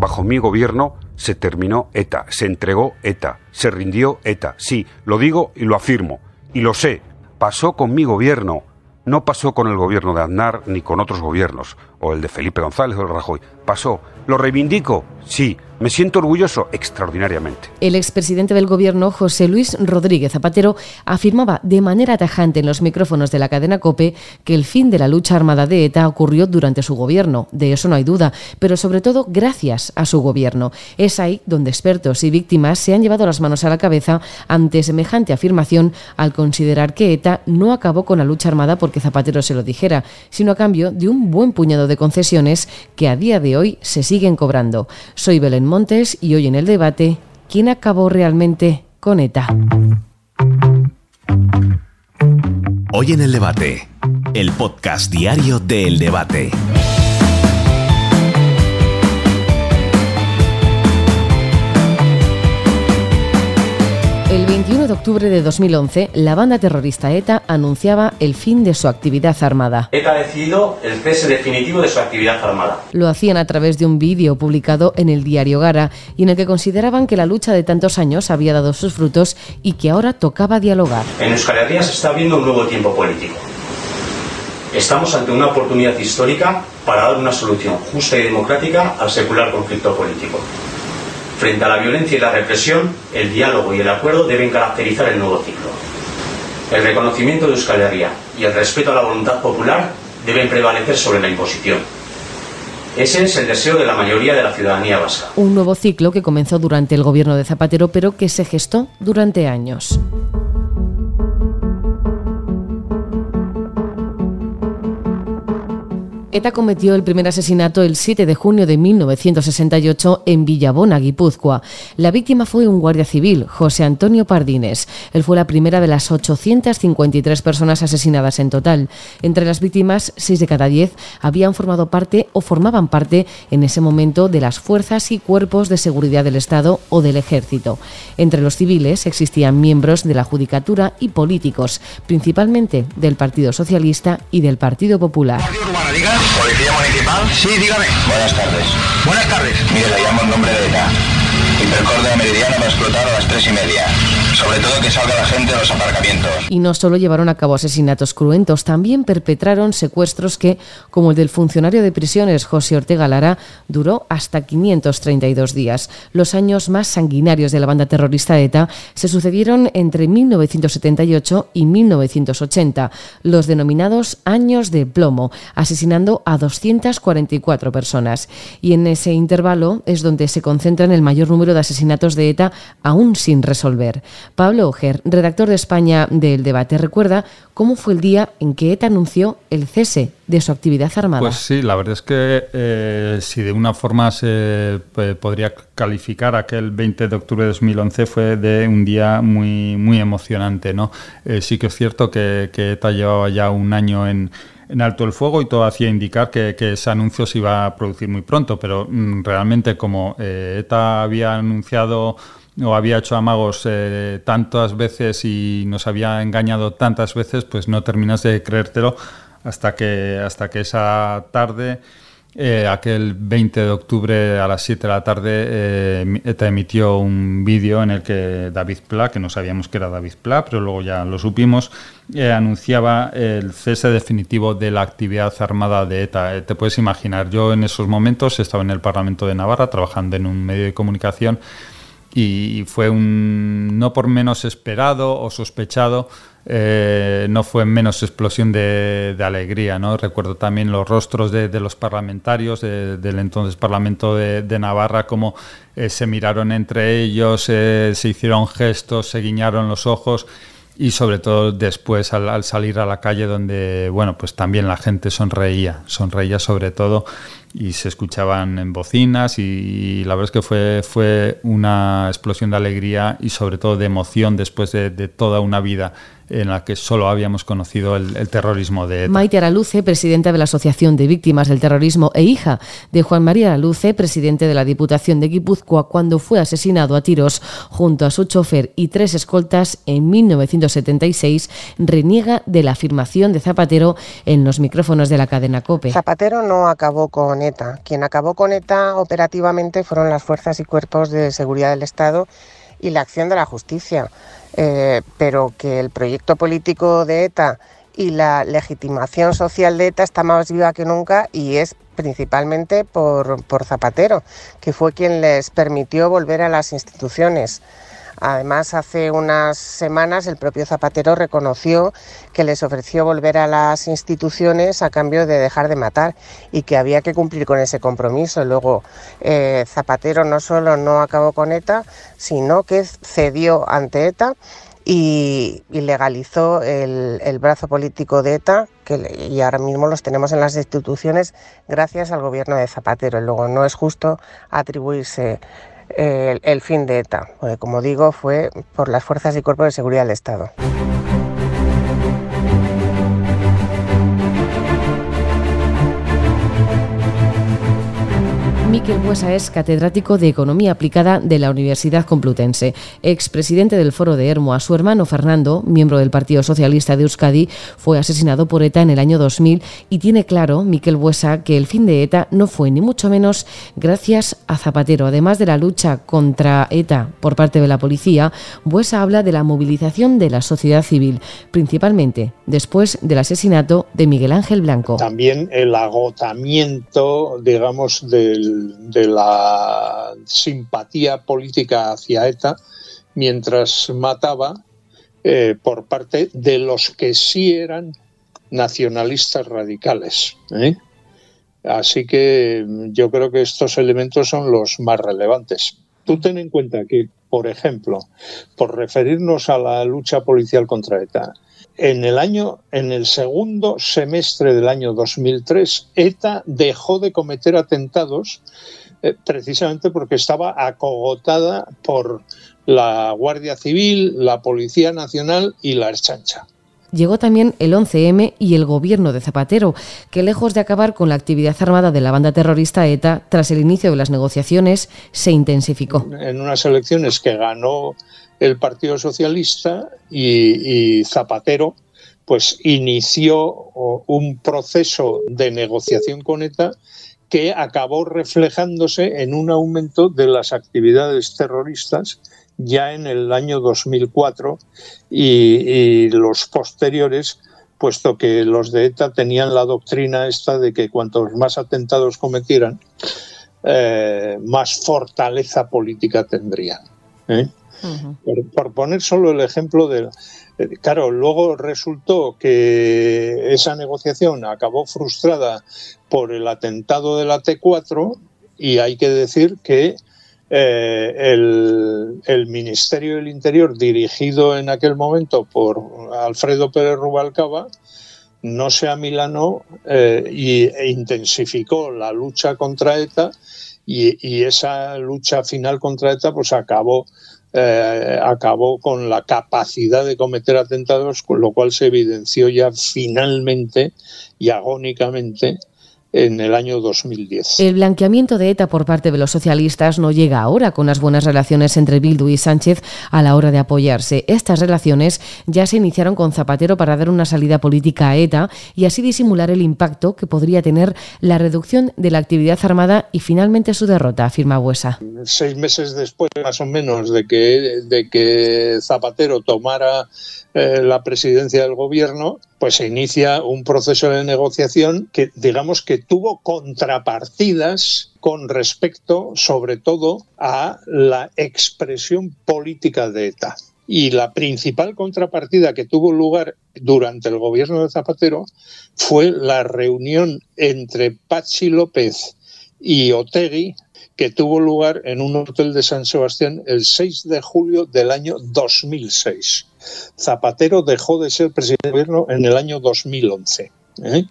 bajo mi gobierno se terminó ETA, se entregó ETA, se rindió ETA. Sí, lo digo y lo afirmo, y lo sé, pasó con mi gobierno, no pasó con el gobierno de Aznar ni con otros gobiernos, o el de Felipe González o el Rajoy. Pasó. ¿Lo reivindico? Sí. Me siento orgulloso extraordinariamente. El expresidente del gobierno, José Luis Rodríguez Zapatero, afirmaba de manera tajante en los micrófonos de la cadena COPE que el fin de la lucha armada de ETA ocurrió durante su gobierno. De eso no hay duda, pero sobre todo gracias a su gobierno. Es ahí donde expertos y víctimas se han llevado las manos a la cabeza ante semejante afirmación al considerar que ETA no acabó con la lucha armada porque Zapatero se lo dijera, sino a cambio de un buen puñado concesiones que a día de hoy se siguen cobrando. Soy Belén Montes y hoy en el debate, ¿quién acabó realmente con ETA? Hoy en el debate, el podcast diario de El Debate. El 21 de octubre de 2011, la banda terrorista ETA anunciaba el fin de su actividad armada. ETA ha decidido el cese definitivo de su actividad armada. Lo hacían a través de un vídeo publicado en el diario Gara y en el que consideraban que la lucha de tantos años había dado sus frutos y que ahora tocaba dialogar. En Euskal Herria se está abriendo un nuevo tiempo político. Estamos ante una oportunidad histórica para dar una solución justa y democrática al secular conflicto político. Frente a la violencia y la represión, el diálogo y el acuerdo deben caracterizar el nuevo ciclo. El reconocimiento de Euskal Herria y el respeto a la voluntad popular deben prevalecer sobre la imposición. Ese es el deseo de la mayoría de la ciudadanía vasca. Un nuevo ciclo que comenzó durante el gobierno de Zapatero, pero que se gestó durante años. ETA cometió el primer asesinato el 7 de junio de 1968 en Villabona, Guipúzcoa. La víctima fue un guardia civil, José Antonio Pardines. Él fue la primera de las 853 personas asesinadas en total. Entre las víctimas, 6 de cada 10 habían formado parte o formaban parte en ese momento de las fuerzas y cuerpos de seguridad del Estado o del Ejército. Entre los civiles existían miembros de la Judicatura y políticos, principalmente del Partido Socialista y del Partido Popular. Sí, dígame. Buenas tardes. Buenas tardes. Mire, le llamo en nombre de ETA. Hipercor de Meridiano va a explotar a las tres y media. Sobre todo que salga la gente de los aparcamientos. Y no solo llevaron a cabo asesinatos cruentos, también perpetraron secuestros que, como el del funcionario de prisiones José Ortega Lara, duró hasta 532 días. Los años más sanguinarios de la banda terrorista ETA se sucedieron entre 1978 y 1980, los denominados años de plomo, asesinando a 244 personas. Y en ese intervalo es donde se concentran el mayor número de asesinatos de ETA aún sin resolver. Pablo Oger, redactor de España del debate, recuerda cómo fue el día en que ETA anunció el cese de su actividad armada. Pues sí, la verdad es que eh, si de una forma se eh, podría calificar aquel 20 de octubre de 2011 fue de un día muy, muy emocionante. ¿no? Eh, sí que es cierto que, que ETA llevaba ya un año en en alto el fuego y todo hacía indicar que, ese anuncio se iba a producir muy pronto, pero mm, realmente como eh, ETA había anunciado o había hecho amagos eh, tantas veces y nos había engañado tantas veces, pues no terminas de creértelo hasta que, hasta que esa tarde eh, aquel 20 de octubre a las 7 de la tarde, eh, ETA emitió un vídeo en el que David Pla, que no sabíamos que era David Pla, pero luego ya lo supimos, eh, anunciaba el cese definitivo de la actividad armada de ETA. te puedes imaginar, yo en esos momentos estaba en el Parlamento de Navarra trabajando en un medio de comunicación y fue un no por menos esperado o sospechado eh, no fue menos explosión de, alegría. ¿no? Recuerdo también los rostros de, los parlamentarios del entonces Parlamento de, Navarra, como eh, se miraron entre ellos, eh, se hicieron gestos, se guiñaron los ojos y sobre todo después al, salir a la calle donde, bueno, pues también la gente sonreía, sonreía sobre todo y se escuchaban en bocinas y, la verdad es que fue, fue una explosión de alegría y sobre todo de emoción después de, de toda una vida en la que solo habíamos conocido el, terrorismo de ETA. Maite Araluce, presidenta de la Asociación de Víctimas del Terrorismo e hija de Juan María Araluce, presidente de la Diputación de Guipúzcoa, cuando fue asesinado a tiros junto a su chofer y tres escoltas en 1976, reniega de la afirmación de Zapatero en los micrófonos de la cadena COPE. Zapatero no acabó con ETA. Quien acabó con ETA operativamente fueron las fuerzas y cuerpos de seguridad del Estado y la acción de la justicia. Eh, pero que el proyecto político de ETA y la legitimación social de ETA está más viva que nunca y es principalmente por, por Zapatero, que fue quien les permitió volver a las instituciones. Además, hace unas semanas el propio Zapatero reconoció que les ofreció volver a las instituciones a cambio de dejar de matar y que había que cumplir con ese compromiso. Luego, eh, Zapatero no solo no acabó con ETA, sino que cedió ante ETA y, legalizó el, brazo político de ETA, que, y ahora mismo los tenemos en las instituciones gracias al gobierno de Zapatero. Luego no es justo atribuirse el, fin de ETA, porque como digo, fue por las fuerzas y cuerpos de seguridad del Estado. Miquel Buesa es catedrático de Economía Aplicada de la Universidad Complutense, expresidente del Foro de Hermoa. Su hermano Fernando, miembro del Partido Socialista de Euskadi, fue asesinado por ETA en el año 2000 y tiene claro, Miquel Buesa, que el fin de ETA no fue ni mucho menos gracias a Zapatero. Además de la lucha contra ETA por parte de la policía, Buesa habla de la movilización de la sociedad civil, principalmente después del asesinato de Miguel Ángel Blanco. También el agotamiento, digamos, del de la simpatía política hacia ETA mientras mataba eh, por parte de los que sí eran nacionalistas radicales. ¿eh? Así que yo creo que estos elementos son los más relevantes. Tú ten en cuenta que, por ejemplo, por referirnos a la lucha policial contra ETA, en el año, en el segundo semestre del año 2003, ETA dejó de cometer atentados eh, precisamente porque estaba acogotada por la Guardia Civil, la Policía Nacional y la Erchancha. Llegó también el 11M y el gobierno de Zapatero, que lejos de acabar con la actividad armada de la banda terrorista ETA, tras el inicio de las negociaciones, se intensificó. En unas elecciones que ganó el Partido Socialista y, Zapatero pues inició un proceso de negociación con ETA que acabó reflejándose en un aumento de las actividades terroristas ya en el año 2004 y, los posteriores, puesto que los de ETA tenían la doctrina esta de que cuantos más atentados cometieran, eh, más fortaleza política tendrían. ¿eh? Por, poner solo el ejemplo de... Eh, claro, luego resultó que esa negociación acabó frustrada por el atentado de la T4 y hay que decir que eh, el, Ministerio del Interior, dirigido en aquel momento por Alfredo Pérez Rubalcaba, no se amilanó eh, e intensificó la lucha contra ETA y, y, esa lucha final contra ETA pues acabó eh, acabó con la capacidad de cometer atentados, con lo cual se evidenció ya finalmente y agónicamente en el año 2010. El blanqueamiento de ETA por parte de los socialistas no llega ahora con las buenas relaciones entre Bildu y Sánchez a la hora de apoyarse. Estas relaciones ya se iniciaron con Zapatero para dar una salida política a ETA y así disimular el impacto que podría tener la reducción de la actividad armada y finalmente su derrota, afirma Buesa. Seis meses después, más o menos, de que, de que Zapatero tomara eh, la presidencia del gobierno, pues se inicia un proceso de negociación que digamos que tuvo contrapartidas con respecto sobre todo a la expresión política de ETA. Y la principal contrapartida que tuvo lugar durante el gobierno de Zapatero fue la reunión entre Pachi López y Otegui que tuvo lugar en un hotel de San Sebastián el 6 de julio del año 2006. Zapatero dejó de ser presidente de gobierno en el año 2011. ¿Eh?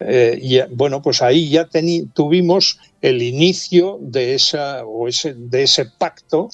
Eh, y bueno, pues ahí ya tuvimos el inicio de, esa, o ese, de ese pacto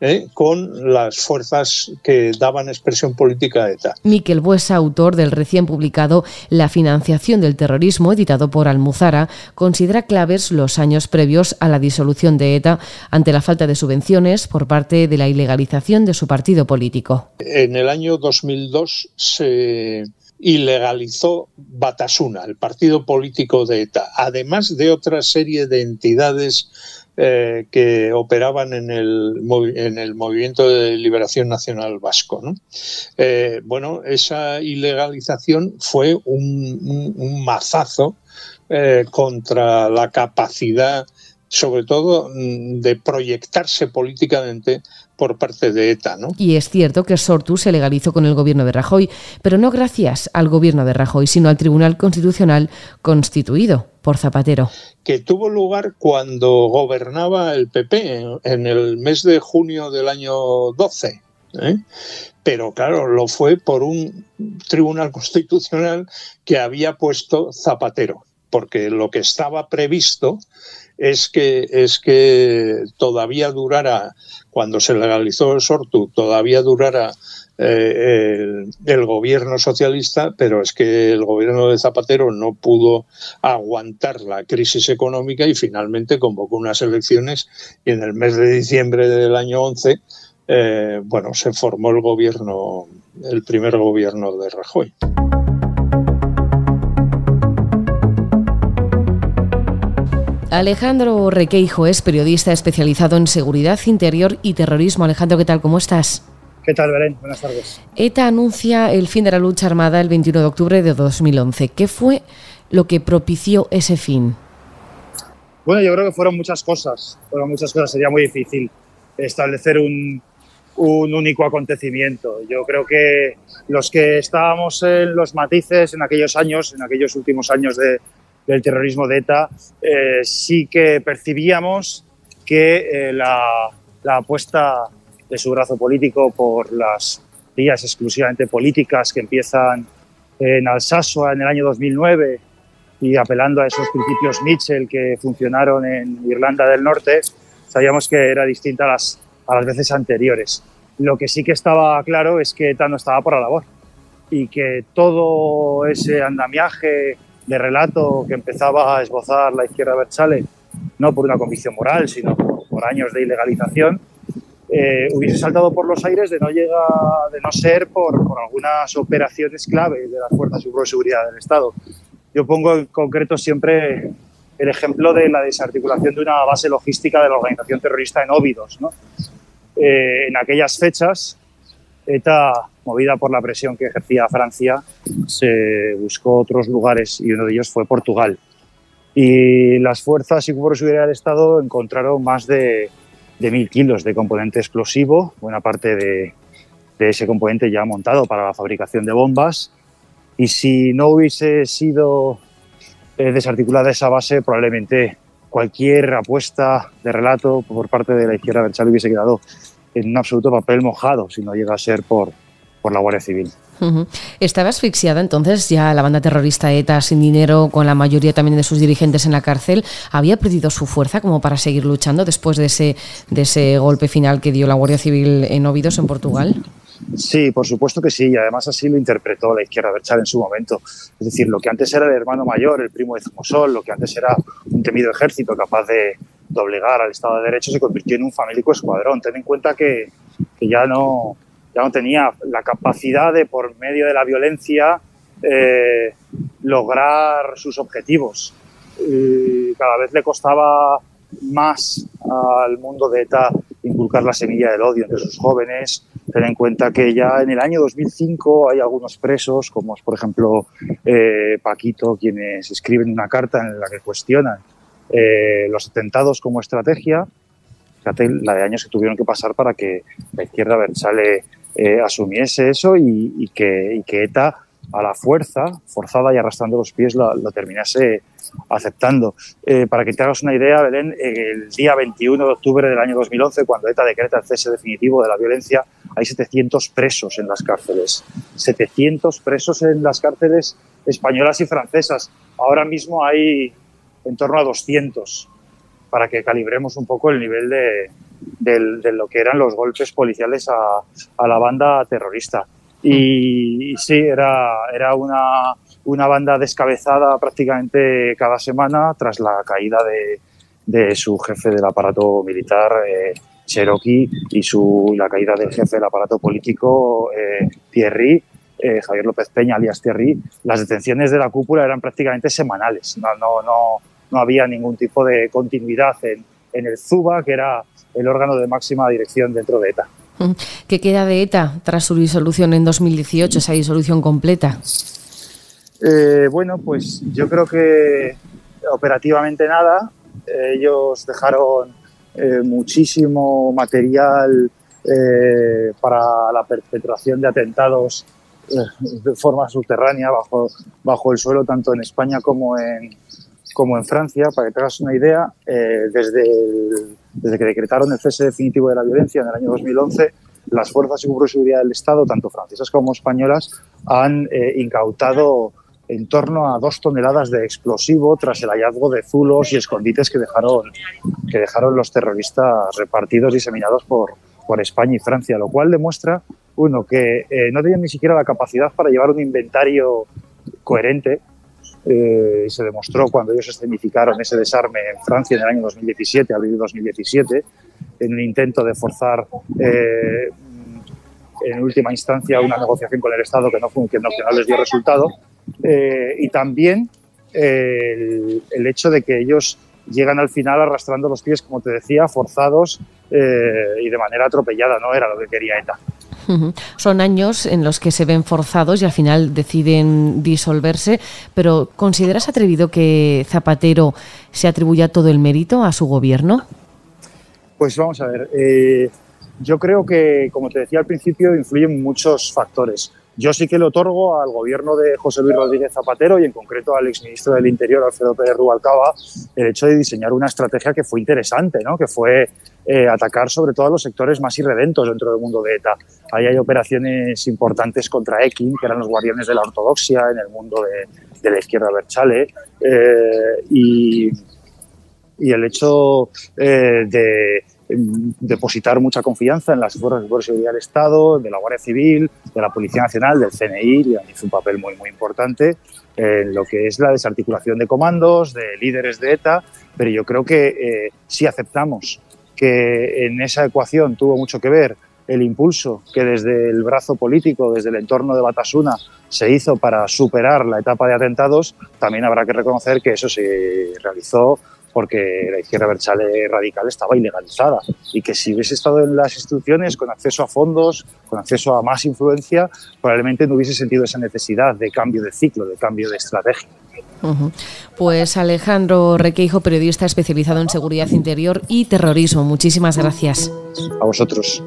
¿eh? con las fuerzas que daban expresión política a ETA. Miquel Buesa, autor del recién publicado La financiación del terrorismo, editado por Almuzara, considera claves los años previos a la disolución de ETA ante la falta de subvenciones por parte de la ilegalización de su partido político. En el año 2002 se ilegalizó Batasuna, el partido político de ETA, además de otra serie de entidades eh, que operaban en el, en el Movimiento de Liberación Nacional Vasco. Eh, bueno, esa ilegalización fue un, mazazo eh, contra la capacidad sobre todo mm, de proyectarse políticamente por parte de ETA. ¿no? Y es cierto que Sortu se legalizó con el gobierno de Rajoy, pero no gracias al gobierno de Rajoy, sino al Tribunal Constitucional constituido por Zapatero. Que tuvo lugar cuando gobernaba el PP en el mes de junio del año 12. ¿eh? Pero claro, lo fue por un Tribunal Constitucional que había puesto Zapatero, porque lo que estaba previsto es que, es que todavía durara, cuando se legalizó el Sortu, todavía durara eh, el, gobierno socialista, pero es que el gobierno de Zapatero no pudo aguantar la crisis económica y finalmente convocó unas elecciones y en el mes de diciembre del año 11, eh, bueno, se formó el gobierno, el primer gobierno de Rajoy. Alejandro Requeijo es periodista especializado en seguridad interior y terrorismo. Alejandro, ¿qué tal? ¿Cómo estás? ¿Qué tal, Belén? Buenas tardes. ETA anuncia el fin de la lucha armada el 21 de octubre de 2011. ¿Qué fue lo que propició ese fin? Bueno, yo creo que fueron muchas cosas. Fueron muchas cosas. Sería muy difícil establecer un, un único acontecimiento. Yo creo que los que estábamos en los matices en aquellos años, en aquellos últimos años de, del terrorismo de ETA, eh, sí que percibíamos que eh, la, apuesta de su brazo político por las vías exclusivamente políticas que empiezan en Alsasua en el año 2009 y apelando a esos principios Mitchell que funcionaron en Irlanda del Norte, sabíamos que era distinta a las, a las veces anteriores. Lo que sí que estaba claro es que ETA no estaba por la labor y que todo ese andamiaje de relato que empezaba a esbozar la izquierda Berchale, no por una convicción moral, sino por, años de ilegalización, eh, hubiese saltado por los aires de no, llega, de no ser por, algunas operaciones clave de las fuerzas de seguridad del Estado. Yo pongo en concreto siempre el ejemplo de la desarticulación de una base logística de la organización terrorista en Óbidos. Eh, en aquellas fechas, ETA, movida por la presión que ejercía Francia, se buscó otros lugares y uno de ellos fue Portugal. Y las fuerzas y cuerpos de seguridad del Estado encontraron más de, mil kilos de componente explosivo, buena parte de, ese componente ya montado para la fabricación de bombas. Y si no hubiese sido eh, desarticulada esa base, probablemente cualquier apuesta de relato por parte de la izquierda Berchal hubiese quedado en un absoluto papel mojado si no llega a ser por, por la Guardia Civil. Estaba asfixiada entonces ya la banda terrorista ETA sin dinero, con la mayoría también de sus dirigentes en la cárcel. ¿Había perdido su fuerza como para seguir luchando después de ese, de ese golpe final que dio la Guardia Civil en Óvidos, en Portugal? Sí, por supuesto que sí, y además así lo interpretó la izquierda Berchal en su momento. Es decir, lo que antes era el hermano mayor, el primo de Zumosol, lo que antes era un temido ejército capaz de, doblegar al Estado de Derecho, se convirtió en un famélico escuadrón. Ten en cuenta que, ya, no, ya no tenía la capacidad de, por medio de la violencia, eh, lograr sus objetivos. cada vez le costaba más al mundo de ETA inculcar la semilla del odio entre sus jóvenes. Ten en cuenta que ya en el año 2005 hay algunos presos, como es por ejemplo eh, Paquito, quienes escriben una carta en la que cuestionan eh, los atentados como estrategia, fíjate la de años que tuvieron que pasar para que la izquierda Bersale eh, asumiese eso y, que, ETA a la fuerza, forzada y arrastrando los pies, lo, terminase aceptando. Eh, para que te hagas una idea, Belén, el día 21 de octubre del año 2011, cuando ETA decreta el cese definitivo de la violencia, hay 700 presos en las cárceles. 700 presos en las cárceles españolas y francesas. Ahora mismo hay en torno a 200, para que calibremos un poco el nivel de, de, lo que eran los golpes policiales a, a la banda terrorista. Y, sí, era, era una, una, banda descabezada prácticamente cada semana tras la caída de, de su jefe del aparato militar, eh, Cherokee, y su, la caída del jefe del aparato político, eh, Thierry, eh, Javier López Peña, alias Thierry. Las detenciones de la cúpula eran prácticamente semanales. No, no, no, no había ningún tipo de continuidad en, en el ZUBA, que era el órgano de máxima dirección dentro de ETA. ¿Qué queda de ETA tras su disolución en 2018, esa disolución completa? Eh, bueno, pues yo creo que operativamente nada. Ellos dejaron eh, muchísimo material eh, para la perpetración de atentados de forma subterránea bajo, bajo el suelo, tanto en España como en, como en Francia. Para que te hagas una idea, desde el desde que decretaron el cese definitivo de la violencia en el año 2011, las fuerzas de seguridad del Estado, tanto francesas como españolas, han eh, incautado en torno a dos toneladas de explosivo tras el hallazgo de zulos y escondites que dejaron, que dejaron los terroristas repartidos diseminados por, por España y Francia, lo cual demuestra, uno, que eh, no tenían ni siquiera la capacidad para llevar un inventario coherente eh, se demostró cuando ellos escenificaron ese desarme en Francia en el año 2017, abril de 2017, en un intento de forzar eh, en última instancia una negociación con el Estado que no, que no, que no les dio resultado. Eh, y también el, el, hecho de que ellos llegan al final arrastrando los pies, como te decía, forzados y de manera atropellada, no era lo que quería ETA. Son años en los que se ven forzados y al final deciden disolverse, pero ¿consideras atrevido que Zapatero se atribuya todo el mérito a su gobierno? Pues vamos a ver, eh, yo creo que, como te decía al principio, influyen muchos factores. Yo sí que le otorgo al gobierno de José Luis Rodríguez Zapatero y en concreto al exministro del Interior, Alfredo Pérez Rubalcaba, el hecho de diseñar una estrategia que fue interesante, ¿no? que fue eh, atacar sobre todo a los sectores más irredentos dentro del mundo de ETA. Ahí hay operaciones importantes contra Ekin, que eran los guardianes de la ortodoxia en el mundo de, la izquierda Berchale, eh, y, y, el hecho eh, de depositar mucha confianza en las fuerzas de seguridad del Estado, de la Guardia Civil, de la Policía Nacional, del CNI, y hizo un papel muy, muy importante en lo que es la desarticulación de comandos, de líderes de ETA, pero yo creo que eh, si aceptamos que en esa ecuación tuvo mucho que ver el impulso que desde el brazo político, desde el entorno de Batasuna, se hizo para superar la etapa de atentados, también habrá que reconocer que eso se realizó porque la izquierda berchale radical estaba ilegalizada y que si hubiese estado en las instituciones con acceso a fondos, con acceso a más influencia, probablemente no hubiese sentido esa necesidad de cambio de ciclo, de cambio de estrategia. Pues Alejandro Requeijo, periodista especializado en seguridad interior y terrorismo. Muchísimas gracias. A vosotros.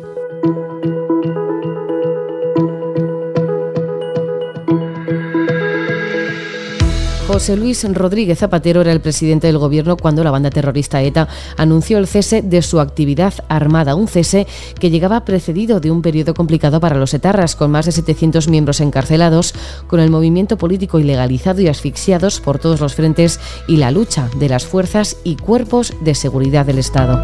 José Luis Rodríguez Zapatero era el presidente del gobierno cuando la banda terrorista ETA anunció el cese de su actividad armada, un cese que llegaba precedido de un periodo complicado para los etarras, con más de 700 miembros encarcelados, con el movimiento político ilegalizado y asfixiados por todos los frentes y la lucha de las fuerzas y cuerpos de seguridad del Estado.